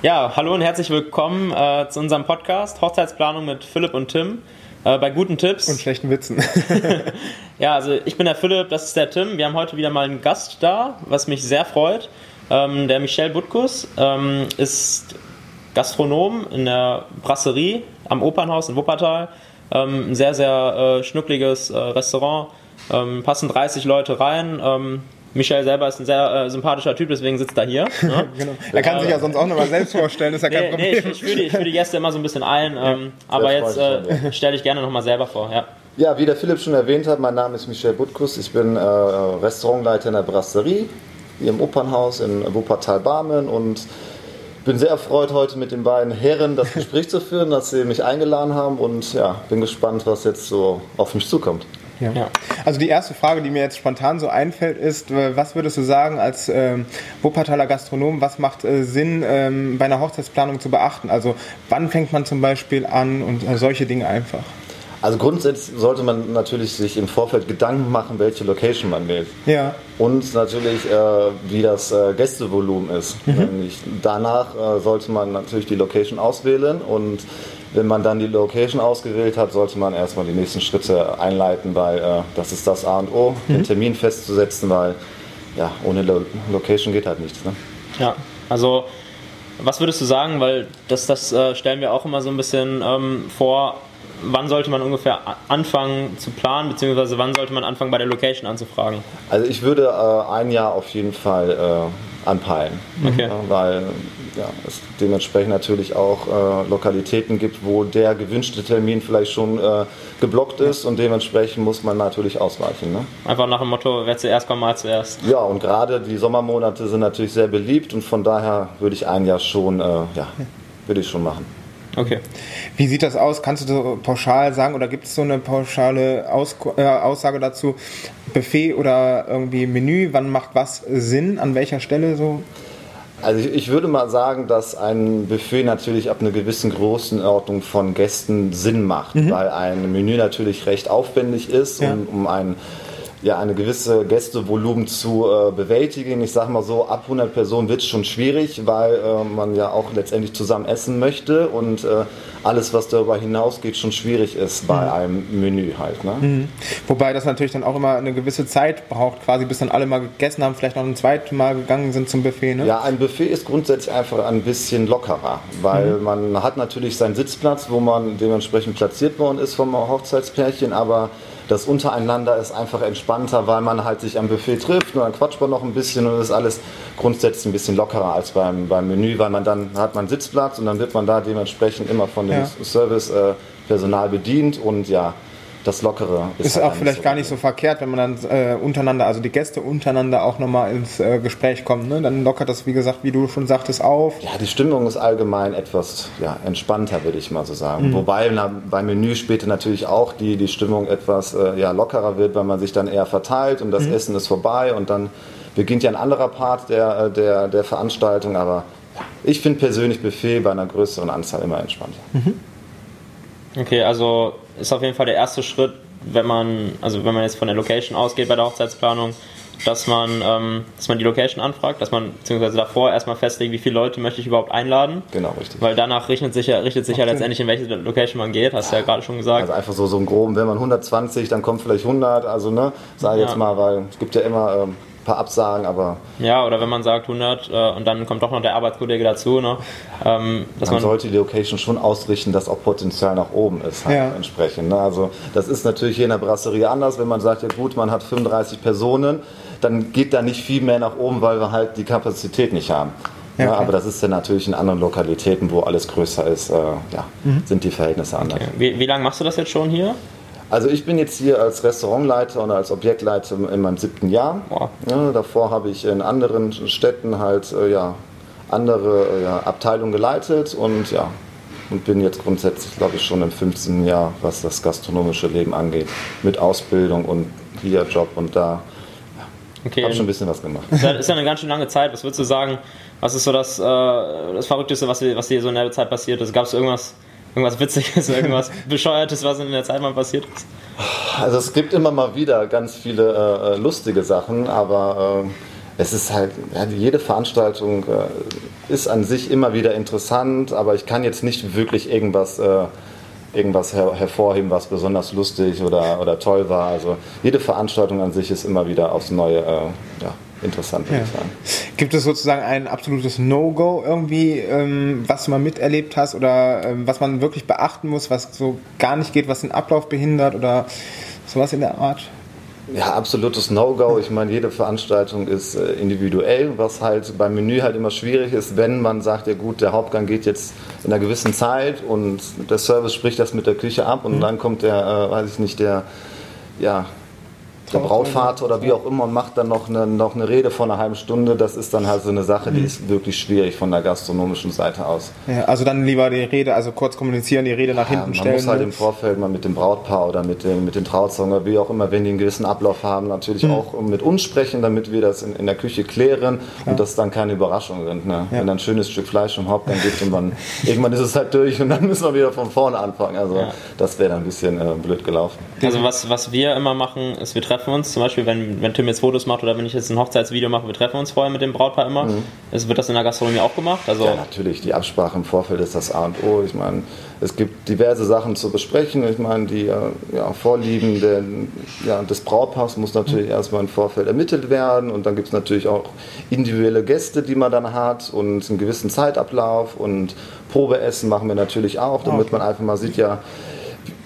Ja, hallo und herzlich willkommen äh, zu unserem Podcast Hochzeitsplanung mit Philipp und Tim äh, bei guten Tipps. Und schlechten Witzen. ja, also ich bin der Philipp, das ist der Tim. Wir haben heute wieder mal einen Gast da, was mich sehr freut. Ähm, der Michel Butkus ähm, ist Gastronom in der Brasserie am Opernhaus in Wuppertal. Ähm, ein sehr, sehr äh, schnuckliges äh, Restaurant. Ähm, passen 30 Leute rein. Michel selber ist ein sehr äh, sympathischer Typ, deswegen sitzt er hier. Ne? genau. Er kann sich ja sonst auch nochmal selbst vorstellen, ist ja kein nee, Problem. Nee, ich, ich, führe die, ich führe die Gäste immer so ein bisschen ein, ähm, aber jetzt äh, stelle ich gerne nochmal selber vor. Ja. ja, wie der Philipp schon erwähnt hat, mein Name ist Michel Butkus, ich bin äh, Restaurantleiter in der Brasserie, hier im Opernhaus in Wuppertal-Barmen und bin sehr erfreut, heute mit den beiden Herren das Gespräch zu führen, dass sie mich eingeladen haben und ja, bin gespannt, was jetzt so auf mich zukommt. Ja. ja. Also die erste Frage, die mir jetzt spontan so einfällt, ist, äh, was würdest du sagen als ähm, Wuppertaler Gastronom, was macht äh, Sinn ähm, bei einer Hochzeitsplanung zu beachten? Also wann fängt man zum Beispiel an und äh, solche Dinge einfach? Also grundsätzlich sollte man natürlich sich im Vorfeld Gedanken machen, welche Location man wählt. Ja. Und natürlich, äh, wie das äh, Gästevolumen ist. Mhm. Danach äh, sollte man natürlich die Location auswählen und wenn man dann die Location ausgewählt hat, sollte man erstmal die nächsten Schritte einleiten, weil äh, das ist das A und O, mhm. den Termin festzusetzen, weil ja, ohne Lo Location geht halt nichts. Ne? Ja, also was würdest du sagen, weil das, das äh, stellen wir auch immer so ein bisschen ähm, vor, wann sollte man ungefähr anfangen zu planen, beziehungsweise wann sollte man anfangen bei der Location anzufragen? Also ich würde äh, ein Jahr auf jeden Fall äh, anpeilen, okay. ja, weil ja, es dementsprechend natürlich auch äh, Lokalitäten gibt, wo der gewünschte Termin vielleicht schon äh, geblockt ist und dementsprechend muss man natürlich ausweichen. Ne? Einfach nach dem Motto, wer zuerst kommt, mal zuerst. Ja, und gerade die Sommermonate sind natürlich sehr beliebt und von daher würde ich ein Jahr schon, äh, ja, würde ich schon machen. Okay. Wie sieht das aus? Kannst du so pauschal sagen oder gibt es so eine pauschale Aus äh, Aussage dazu? Buffet oder irgendwie Menü? Wann macht was Sinn? An welcher Stelle so? Also ich, ich würde mal sagen, dass ein Buffet natürlich ab einer gewissen Größenordnung von Gästen Sinn macht, mhm. weil ein Menü natürlich recht aufwendig ist, ja. um, um ein ja, eine gewisse Gästevolumen zu äh, bewältigen. Ich sage mal so, ab 100 Personen wird es schon schwierig, weil äh, man ja auch letztendlich zusammen essen möchte und äh, alles, was darüber hinausgeht, schon schwierig ist bei mhm. einem Menü halt. Ne? Mhm. Wobei das natürlich dann auch immer eine gewisse Zeit braucht, quasi bis dann alle mal gegessen haben, vielleicht noch ein zweites Mal gegangen sind zum Buffet. Ne? Ja, ein Buffet ist grundsätzlich einfach ein bisschen lockerer, weil mhm. man hat natürlich seinen Sitzplatz, wo man dementsprechend platziert worden ist vom Hochzeitspärchen, aber das untereinander ist einfach entspannter, weil man halt sich am Buffet trifft und dann quatscht man noch ein bisschen und ist alles grundsätzlich ein bisschen lockerer als beim, beim Menü, weil man dann hat man Sitzplatz und dann wird man da dementsprechend immer von dem ja. Servicepersonal äh, bedient und ja, das Lockere ist, ist halt auch vielleicht so gar nicht so verkehrt, wenn man dann äh, untereinander, also die Gäste untereinander auch nochmal ins äh, Gespräch kommen. Ne? Dann lockert das, wie gesagt, wie du schon sagtest, auf. Ja, die Stimmung ist allgemein etwas ja, entspannter, würde ich mal so sagen. Mhm. Wobei na, beim Menü später natürlich auch die, die Stimmung etwas äh, ja, lockerer wird, weil man sich dann eher verteilt und das mhm. Essen ist vorbei und dann beginnt ja ein anderer Part der, äh, der, der Veranstaltung. Aber ich finde persönlich Buffet bei einer größeren Anzahl immer entspannter. Mhm. Okay, also ist auf jeden Fall der erste Schritt, wenn man, also wenn man jetzt von der Location ausgeht bei der Hochzeitsplanung, dass man, ähm, dass man die Location anfragt, dass man beziehungsweise davor erstmal festlegt, wie viele Leute möchte ich überhaupt einladen. Genau, richtig. Weil danach richtet sich ja, richtet sich ja letztendlich, in welche Location man geht, hast du ja, gerade schon gesagt. Also einfach so, so im Groben, wenn man 120, dann kommt vielleicht 100, also ne, sag ich ja. jetzt mal, weil es gibt ja immer ähm, paar Absagen, aber. Ja, oder wenn man sagt 100 äh, und dann kommt doch noch der Arbeitskollege dazu. Ne? Ähm, man, man, sollte die Location schon ausrichten, dass auch Potenzial nach oben ist, halt ja. entsprechend. Ne? Also, das ist natürlich hier in der Brasserie anders. Wenn man sagt, ja gut, man hat 35 Personen, dann geht da nicht viel mehr nach oben, weil wir halt die Kapazität nicht haben. Ja, ja, aber das ist ja natürlich in anderen Lokalitäten, wo alles größer ist, äh, ja, mhm. sind die Verhältnisse anders. Okay. Wie, wie lange machst du das jetzt schon hier? Also ich bin jetzt hier als Restaurantleiter und als Objektleiter in meinem siebten Jahr. Wow. Ja, davor habe ich in anderen Städten halt äh, ja, andere äh, ja, Abteilungen geleitet und ja, und bin jetzt grundsätzlich, glaube ich, schon im 15. Jahr, was das gastronomische Leben angeht, mit Ausbildung und hier Job und da. Ja, okay. Habe schon ein bisschen was gemacht. Das ist ja eine ganz schön lange Zeit. Was würdest du sagen, was ist so das, äh, das Verrückteste, was, was dir so in der Zeit passiert ist? Gab es irgendwas, Irgendwas Witziges, irgendwas Bescheuertes, was in der Zeit mal passiert ist? Also es gibt immer mal wieder ganz viele äh, äh lustige Sachen, aber es ist halt, ja, jede Veranstaltung äh, ist an sich immer wieder interessant, aber ich kann jetzt nicht wirklich irgendwas, äh, irgendwas her hervorheben, was besonders lustig oder, oder toll war. Also jede Veranstaltung an sich ist immer wieder aufs Neue äh, ja, interessant, würde Ja. ich sagen. Gibt es sozusagen ein absolutes No-Go irgendwie, ähm, was du mal miterlebt hast oder ähm, was man wirklich beachten muss, was so gar nicht geht, was den Ablauf behindert oder sowas in der Art? Ja, absolutes No-Go. Ich meine, jede Veranstaltung ist äh, individuell, was halt beim Menü halt immer schwierig ist, wenn man sagt, ja gut, der Hauptgang geht jetzt in einer gewissen Zeit und der Service spricht das mit der Küche ab und dann kommt der, äh, weiß ich nicht, der, ja, der Brautvater oder wie auch immer und macht dann noch eine, noch eine Rede von einer halben Stunde. Das ist dann halt so eine Sache, die ist wirklich schwierig von der gastronomischen Seite aus. Ja, also dann lieber die Rede, also kurz kommunizieren, die Rede nach Ja, hinten man stellen. muss halt im Vorfeld mal mit dem Brautpaar oder mit den, mit den Trauzeugen oder wie auch immer, wenn die einen gewissen Ablauf haben, natürlich Mhm. auch mit uns sprechen, damit wir das in, in der Küche klären und dass dann keine Überraschungen sind. Ne? Wenn dann ein schönes Stück Fleisch im Hauptgang gibt und man, irgendwann ist es halt durch und dann müssen wir wieder von vorne anfangen. Also Ja. das wäre dann ein bisschen äh, blöd gelaufen. Also was, was wir immer machen, ist, wir treffen uns, zum Beispiel, wenn, wenn Tim jetzt Fotos macht oder wenn ich jetzt ein Hochzeitsvideo mache, wir treffen uns vorher mit dem Brautpaar immer. Es wird das in der Gastronomie auch gemacht. Also Ja, natürlich, die Absprache im Vorfeld ist das A und O. Ich meine, es gibt diverse Sachen zu besprechen. Ich meine, die äh, ja, Vorlieben der, ja, des Brautpaars muss natürlich erstmal im Vorfeld ermittelt werden und dann gibt es natürlich auch individuelle Gäste, die man dann hat und einen gewissen Zeitablauf und Probeessen machen wir natürlich auch, damit man einfach mal sieht, ja,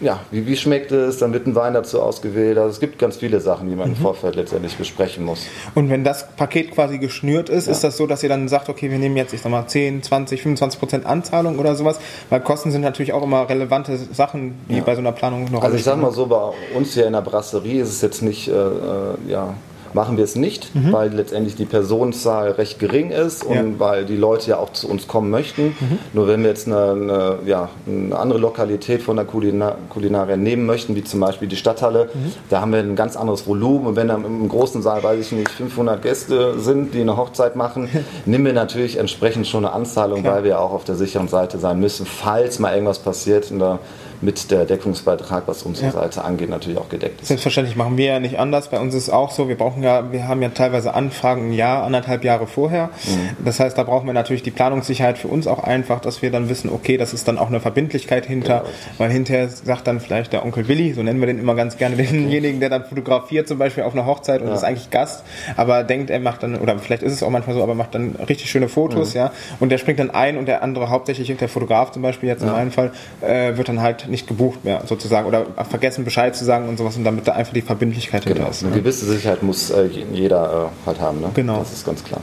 ja, wie, wie schmeckt es, dann wird ein Wein dazu ausgewählt. Also es gibt ganz viele Sachen, die man im Vorfeld letztendlich besprechen muss. Und wenn das Paket quasi geschnürt ist, ist das so, dass ihr dann sagt, okay, wir nehmen jetzt, ich sag mal, 10, 20, 25 Prozent Anzahlung oder sowas? Weil Kosten sind natürlich auch immer relevante Sachen, die bei so einer Planung noch Also ich sag mal so, bei uns hier in der Brasserie ist es jetzt nicht, äh, äh, ja, machen wir es nicht, weil letztendlich die Personenzahl recht gering ist und Ja. weil die Leute ja auch zu uns kommen möchten. Nur wenn wir jetzt eine, eine, ja, eine andere Lokalität von der Kulina Kulinaria nehmen möchten, wie zum Beispiel die Stadthalle, da haben wir ein ganz anderes Volumen und wenn dann im großen Saal, weiß ich nicht, 500 Gäste sind, die eine Hochzeit machen, nehmen wir natürlich entsprechend schon eine Anzahlung, Klar. weil wir auch auf der sicheren Seite sein müssen, falls mal irgendwas passiert und da mit der Deckungsbeitrag, was unsere Ja. Seite angeht, natürlich auch gedeckt ist. Selbstverständlich machen wir ja nicht anders. Bei uns ist es auch so, wir brauchen ja, wir haben ja teilweise Anfragen ein Jahr, anderthalb Jahre vorher. Das heißt, da brauchen wir natürlich die Planungssicherheit für uns auch einfach, dass wir dann wissen, okay, das ist dann auch eine Verbindlichkeit hinter, weil hinterher sagt dann vielleicht der Onkel Willi, so nennen wir den immer ganz gerne, denjenigen, der dann fotografiert zum Beispiel auf einer Hochzeit und ist eigentlich Gast, aber denkt, er macht dann, oder vielleicht ist es auch manchmal so, aber macht dann richtig schöne Fotos, ja, und der springt dann ein und der andere, hauptsächlich der Fotograf zum Beispiel jetzt in meinem Fall, äh, wird dann halt nicht gebucht mehr sozusagen oder vergessen Bescheid zu sagen und sowas und damit da einfach die Verbindlichkeit hinter Genau. ist. Eine Ne? gewisse Sicherheit muss äh, jeder äh, halt haben. Ne? Genau. Das ist ganz klar.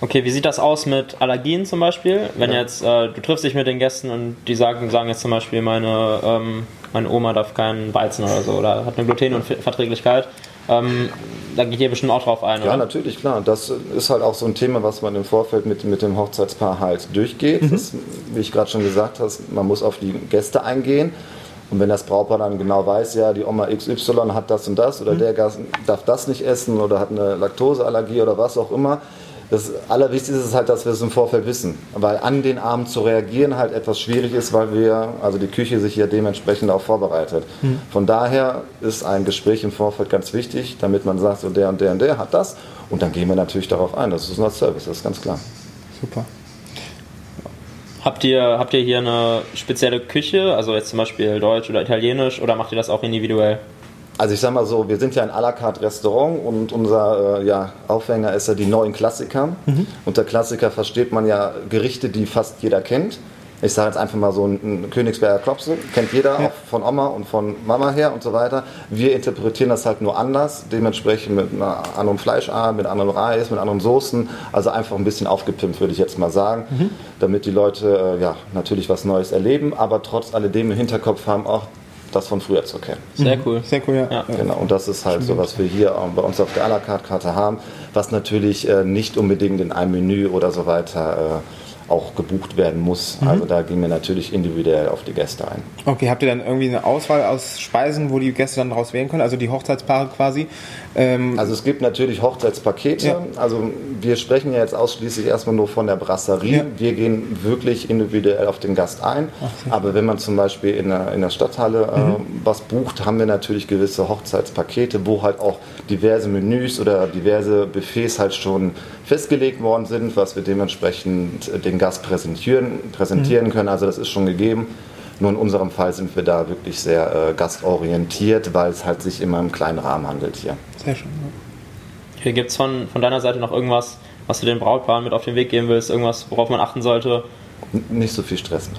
Okay, wie sieht das aus mit Allergien zum Beispiel? Wenn jetzt, äh, du triffst dich mit den Gästen und die sagen, sagen jetzt zum Beispiel, meine, ähm, meine Oma darf keinen Weizen oder so oder hat eine Glutenunverträglichkeit. Ähm, da geht ihr bestimmt auch drauf ein, Ja, oder? natürlich, klar. Das ist halt auch so ein Thema, was man im Vorfeld mit, mit dem Hochzeitspaar halt durchgeht. Das, wie ich gerade schon gesagt habe, man muss auf die Gäste eingehen. Und wenn das Brautpaar dann genau weiß, ja, die Oma XY hat das und das oder der Gast darf das nicht essen oder hat eine Laktoseallergie oder was auch immer. Das Allerwichtigste ist halt, dass wir es im Vorfeld wissen. Weil an den Abend zu reagieren halt etwas schwierig ist, weil wir, also die Küche sich ja dementsprechend auch vorbereitet. Von daher ist ein Gespräch im Vorfeld ganz wichtig, damit man sagt, so der und der und der hat das. Und dann gehen wir natürlich darauf ein. Das ist unser Service, das ist ganz klar. Super. Habt ihr, habt ihr hier eine spezielle Küche, also jetzt zum Beispiel Deutsch oder Italienisch, oder macht ihr das auch individuell? Also ich sag mal so, wir sind ja ein à la carte Restaurant und unser äh, ja, Aufhänger ist ja die neuen Klassiker. Unter Klassiker versteht man ja Gerichte, die fast jeder kennt. Ich sage jetzt einfach mal so ein, ein Königsberger Klopse, kennt jeder, auch von Oma und von Mama her und so weiter. Wir interpretieren das halt nur anders, dementsprechend mit einer anderen Fleischart, mit anderem Reis, mit anderen Soßen. Also einfach ein bisschen aufgepimpt, würde ich jetzt mal sagen, damit die Leute äh, ja, natürlich was Neues erleben, aber trotz alledem im Hinterkopf haben auch das von früher zu kennen. Sehr cool. Sehr cool, ja. Ja. Genau, und das ist halt so, was wir hier auch bei uns auf der à la carte Karte haben, was natürlich äh, nicht unbedingt in einem Menü oder so weiter auch gebucht werden muss. Mhm. Also da gehen wir natürlich individuell auf die Gäste ein. Okay, habt ihr dann irgendwie eine Auswahl aus Speisen, wo die Gäste dann daraus wählen können, also die Hochzeitspaare quasi? Ähm also es gibt natürlich Hochzeitspakete. Ja. Also wir sprechen ja jetzt ausschließlich erstmal nur von der Brasserie. Ja. Wir gehen wirklich individuell auf den Gast ein. Ach, Aber wenn man zum Beispiel in der, in der Stadthalle äh, mhm. was bucht, haben wir natürlich gewisse Hochzeitspakete, wo halt auch diverse Menüs oder diverse Buffets halt schon festgelegt worden sind, was wir dementsprechend den Gast präsentieren, präsentieren mhm. können. Also das ist schon gegeben. Nur in unserem Fall sind wir da wirklich sehr äh, gastorientiert, weil es halt sich immer im kleinen Rahmen handelt hier. Sehr schön. Hier gibt es von, von deiner Seite noch irgendwas, was du den Brautpaaren mit auf den Weg geben willst? Irgendwas, worauf man achten sollte? N nicht so viel stressen.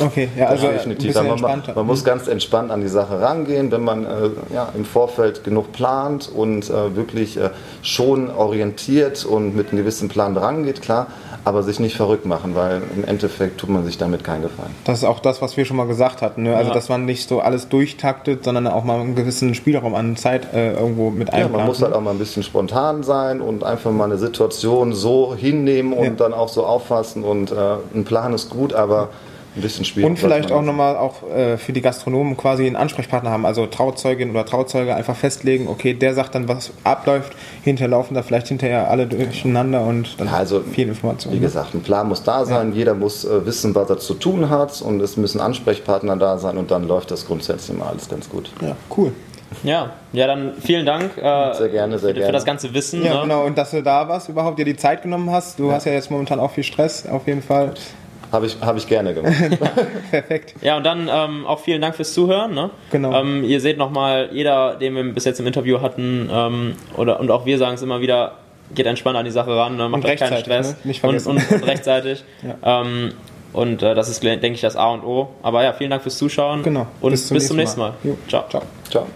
Okay, ja, also definitiv. Man, man, man, muss ganz entspannt an die Sache rangehen, wenn man äh, ja, im Vorfeld genug plant und äh, wirklich äh, schon orientiert und mit einem gewissen Plan rangeht, klar, aber sich nicht verrückt machen, weil im Endeffekt tut man sich damit keinen Gefallen. Das ist auch das, was wir schon mal gesagt hatten. Ne? Also, ja. dass man nicht so alles durchtaktet, sondern auch mal einen gewissen Spielraum an Zeit äh, irgendwo mit einplant. Ja, man muss halt auch mal ein bisschen spontan sein und einfach mal eine Situation so hinnehmen und ja. dann auch so auffassen und äh, ein Plan ist gut, aber ein bisschen schwierig. Und vielleicht auch nochmal auch äh, für die Gastronomen quasi einen Ansprechpartner haben, also Trauzeugin oder Trauzeuge einfach festlegen, okay, der sagt dann, was abläuft, hinterher laufen da vielleicht hinterher alle durcheinander und dann also, viel Information. Wie ne? gesagt, ein Plan muss da sein, ja. jeder muss äh, wissen, was er zu tun hat und es müssen Ansprechpartner da sein und dann läuft das grundsätzlich mal alles ganz gut. Ja, cool. Ja, ja, dann vielen Dank äh, sehr gerne, sehr für, gerne. für das ganze Wissen. Ja, ne? genau, und dass du da warst, überhaupt dir die Zeit genommen hast. Du ja. hast ja jetzt momentan auch viel Stress, auf jeden Fall. Habe ich, hab ich gerne gemacht. Perfekt. Ja, und dann ähm, auch vielen Dank fürs Zuhören. Ne? Genau. Ähm, ihr seht nochmal, jeder, den wir bis jetzt im Interview hatten, ähm, oder, und auch wir sagen es immer wieder, geht entspannt an die Sache ran, ne? macht euch keinen Stress. Ne? Nicht vergessen. Und, und, und rechtzeitig. ja. Ähm, und äh, das ist, denke ich, das A und O. Aber ja, vielen Dank fürs Zuschauen. Genau. Und bis zum, bis nächsten, zum nächsten Mal. Mal. Ciao. Ciao. Ciao.